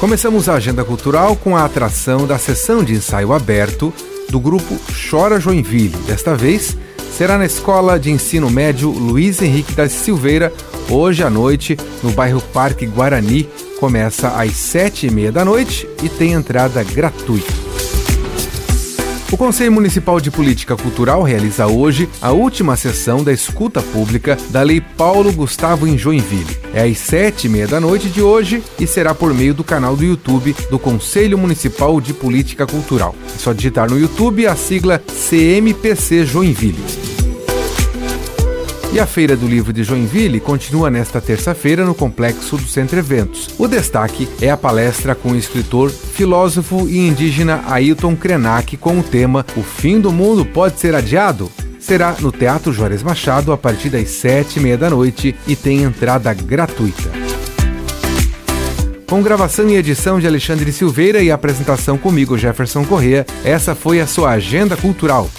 Começamos a agenda cultural com a atração da sessão de ensaio aberto do grupo Chora Joinville. Desta vez, será na Escola de Ensino Médio Luiz Henrique da Silveira, hoje à noite, no bairro Parque Guarani. Começa às sete e meia da noite e tem entrada gratuita. O Conselho Municipal de Política Cultural realiza hoje a última sessão da escuta pública da Lei Paulo Gustavo em Joinville. É às sete e meia da noite de hoje e será por meio do canal do YouTube do Conselho Municipal de Política Cultural. É só digitar no YouTube a sigla CMPC Joinville. E a Feira do Livro de Joinville continua nesta terça-feira no complexo do Centro Eventos. O destaque é a palestra com o escritor, filósofo e indígena Ailton Krenak com o tema O fim do mundo pode ser adiado? Será no Teatro Juarez Machado a partir das sete e meia da noite e tem entrada gratuita. Com gravação e edição de Alexandre Silveira e apresentação comigo, Jefferson Correa, essa foi a sua Agenda Cultural.